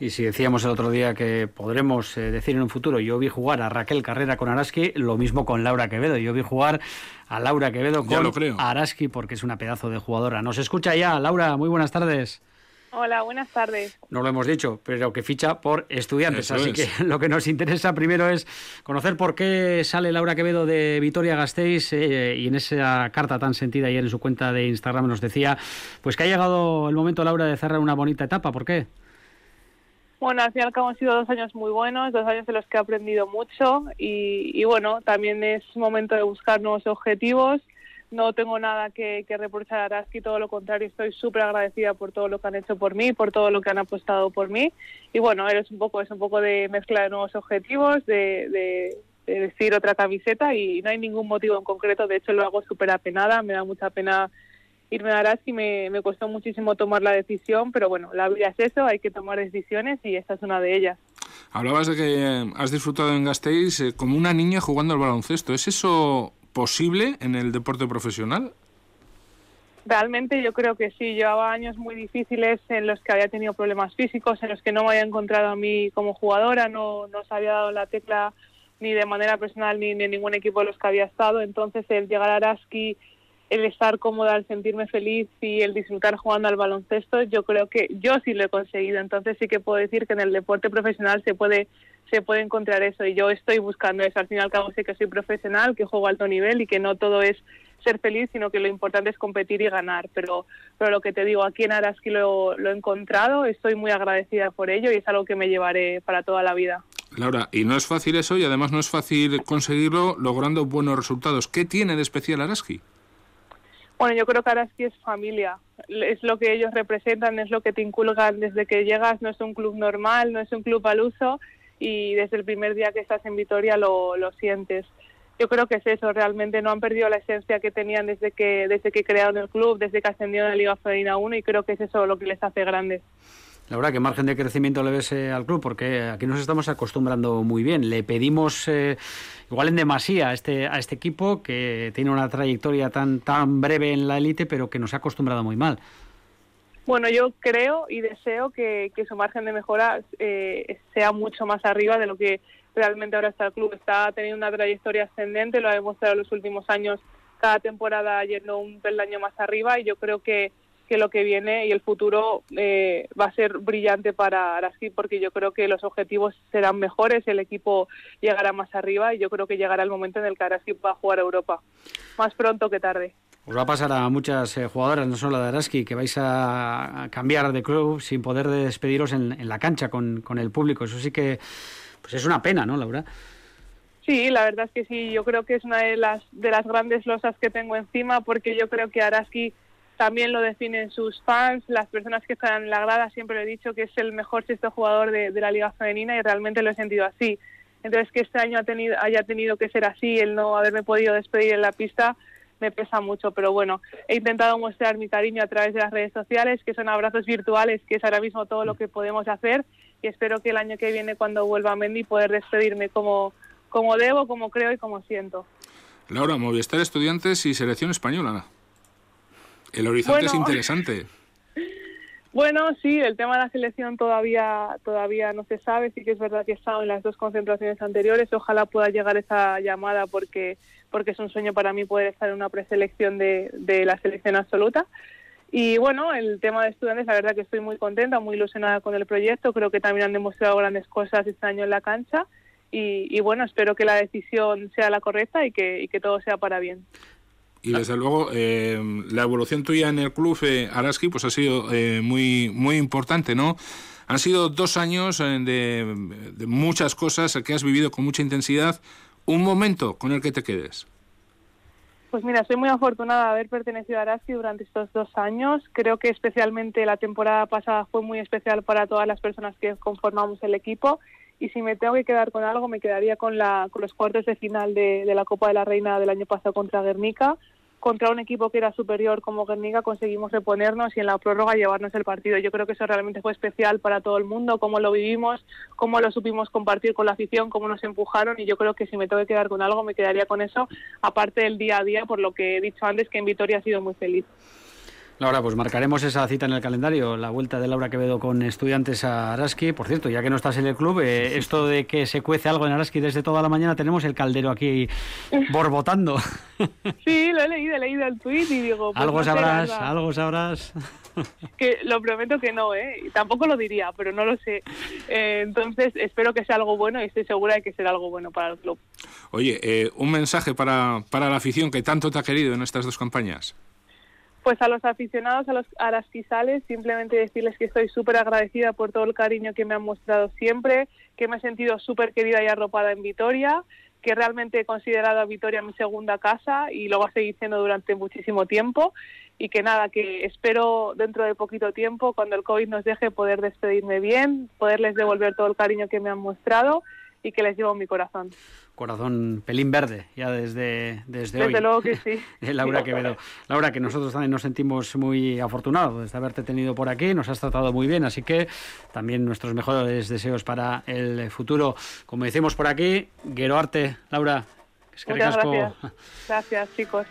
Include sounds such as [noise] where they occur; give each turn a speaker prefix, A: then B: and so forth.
A: Y si decíamos el otro día que podremos eh, decir en un futuro, yo vi jugar a Raquel Carrera con Araski, lo mismo con Laura Quevedo. Yo vi jugar a Laura Quevedo con Araski porque es una pedazo de jugadora. Nos escucha ya, Laura, muy buenas tardes.
B: Hola, buenas tardes.
A: No lo hemos dicho, pero que ficha por estudiantes. así que [laughs] lo que nos interesa primero es conocer por qué sale Laura Quevedo de Vitoria Gasteiz eh, y en esa carta tan sentida ayer en su cuenta de Instagram nos decía pues que ha llegado el momento, Laura, de cerrar una bonita etapa. ¿Por qué?
B: Bueno, al fin y han sido dos años muy buenos, dos años en los que he aprendido mucho y, bueno, también es momento de buscar nuevos objetivos. No tengo nada que, reprochar a Araski, todo lo contrario, estoy súper agradecida por todo lo que han hecho por mí, por todo lo que han apostado por mí. Y bueno, es un poco, es un poco de mezcla de nuevos objetivos, de, de, de vestir otra camiseta y no hay ningún motivo en concreto, de hecho lo hago súper apenada, me da mucha pena irme a Araski me, me costó muchísimo tomar la decisión, pero bueno, la vida es eso, hay que tomar decisiones y esta es una de ellas.
C: Hablabas de que has disfrutado en Gasteiz eh, como una niña jugando al baloncesto. ¿Es eso posible en el deporte profesional?
B: Realmente yo creo que sí. Llevaba años muy difíciles en los que había tenido problemas físicos, en los que no me había encontrado a mí como jugadora, no, no se había dado la tecla ni de manera personal ni en ningún equipo de los que había estado. Entonces el llegar a Araski el estar cómoda, el sentirme feliz y el disfrutar jugando al baloncesto, yo creo que yo sí lo he conseguido. Entonces sí que puedo decir que en el deporte profesional se puede se puede encontrar eso y yo estoy buscando eso. Al fin y al cabo sé que soy profesional, que juego a alto nivel y que no todo es ser feliz, sino que lo importante es competir y ganar. Pero, pero lo que te digo, aquí en Araski lo, lo he encontrado, estoy muy agradecida por ello y es algo que me llevaré para toda la vida.
C: Laura, y no es fácil eso y además no es fácil conseguirlo logrando buenos resultados. ¿Qué tiene de especial Araski?
B: Bueno, yo creo que Araski es familia, es lo que ellos representan, es lo que te inculcan desde que llegas, no es un club normal, no es un club al uso y desde el primer día que estás en Vitoria lo, lo sientes. Yo creo que es eso, realmente no han perdido la esencia que tenían desde que, desde que crearon el club, desde que ascendieron a la Liga Femenina 1 y creo que es eso lo que les hace grandes.
A: La verdad, ¿qué margen de crecimiento le ves eh, al club? Porque aquí nos estamos acostumbrando muy bien. Le pedimos eh, igual en demasía a este, a este equipo que tiene una trayectoria tan, tan breve en la élite, pero que nos ha acostumbrado muy mal.
B: Bueno, yo creo y deseo que, su margen de mejora eh, sea mucho más arriba de lo que realmente ahora está el club. Está teniendo una trayectoria ascendente, lo ha demostrado en los últimos años, cada temporada yendo un peldaño más arriba y yo creo que que lo que viene y el futuro eh, va a ser brillante para Araski porque yo creo que los objetivos serán mejores, el equipo llegará más arriba y yo creo que llegará el momento en el que Araski va a jugar a Europa, más pronto que tarde.
A: Os va a pasar a muchas eh, jugadoras, no solo de Araski, que vais a, cambiar de club sin poder despediros en, la cancha con, con, el público. Eso sí que pues es una pena, ¿no, Laura?
B: Sí, la verdad es que sí. Yo creo que es una de las, de las grandes losas que tengo encima porque yo creo que Araski también lo definen sus fans, las personas que están en la grada, siempre he dicho que es el mejor sexto jugador de, la liga femenina y realmente lo he sentido así. Entonces que este año ha tenido, haya tenido que ser así, el no haberme podido despedir en la pista, me pesa mucho, pero bueno, he intentado mostrar mi cariño a través de las redes sociales, que son abrazos virtuales, que es ahora mismo todo lo que podemos hacer y espero que el año que viene cuando vuelva a Mendy poder despedirme como, como debo, como creo y como siento.
C: Laura, Movistar Estudiantes y Selección Española. El horizonte es [laughs] interesante.
B: Bueno, sí, el tema de la selección todavía todavía no se sabe. Sí que es verdad que he estado en las dos concentraciones anteriores. Ojalá pueda llegar esa llamada porque porque es un sueño para mí poder estar en una preselección de, de la selección absoluta. Y bueno, el tema de estudiantes, la verdad que estoy muy contenta, muy ilusionada con el proyecto. Creo que también han demostrado grandes cosas este año en la cancha. Y, y bueno, espero que la decisión sea la correcta y que, y que todo sea para bien.
C: Y desde luego eh, la evolución tuya en el club eh, Araski pues ha sido eh, muy muy importante, ¿no? Han sido dos años de, muchas cosas que has vivido con mucha intensidad. Un momento con el que te quedes.
B: Pues mira, soy muy afortunada de haber pertenecido a Araski durante estos dos años. Creo que especialmente la temporada pasada fue muy especial para todas las personas que conformamos el equipo y si me tengo que quedar con algo me quedaría con, la, con los cuartos de final de, la Copa de la Reina del año pasado contra Guernica. Contra un equipo que era superior como Guernica conseguimos reponernos y en la prórroga llevarnos el partido. Yo creo que eso realmente fue especial para todo el mundo, cómo lo vivimos, cómo lo supimos compartir con la afición, cómo nos empujaron y yo creo que si me tengo que quedar con algo me quedaría con eso, aparte del día a día, por lo que he dicho antes que en Vitoria ha sido muy feliz.
A: Laura, pues marcaremos esa cita en el calendario, la vuelta de Laura Quevedo con estudiantes a Araski. Por cierto, ya que no estás en el club, eh, esto de que se cuece algo en Araski desde toda la mañana, tenemos el caldero aquí [laughs] borbotando.
B: Sí, lo he leído, he leído el tuit y digo...
A: Pues algo sabrás, algo sabrás.
B: Que lo prometo que no, ¿eh? Tampoco lo diría, pero no lo sé. Eh, entonces, espero que sea algo bueno y estoy segura de que será algo bueno para el club.
C: Oye, eh, un mensaje para, para la afición que tanto te ha querido en estas dos campañas.
B: Pues a los aficionados, a los arasquisales, simplemente decirles que estoy súper agradecida por todo el cariño que me han mostrado siempre, que me he sentido súper querida y arropada en Vitoria, que realmente he considerado a Vitoria mi segunda casa y lo voy a seguir siendo durante muchísimo tiempo. Y que nada, que espero dentro de poquito tiempo, cuando el COVID nos deje, poder despedirme bien, poderles devolver todo el cariño que me han mostrado y que les llevo en mi corazón.
A: Corazón pelín verde, ya desde, desde,
B: desde luego que sí. [laughs]
A: Laura Quevedo. Laura, que nosotros también nos sentimos muy afortunados de haberte tenido por aquí, nos has tratado muy bien, así que también nuestros mejores deseos para el futuro. Como decimos por aquí, Guero Arte, Laura.
B: Es que gracias. Gracias, chicos.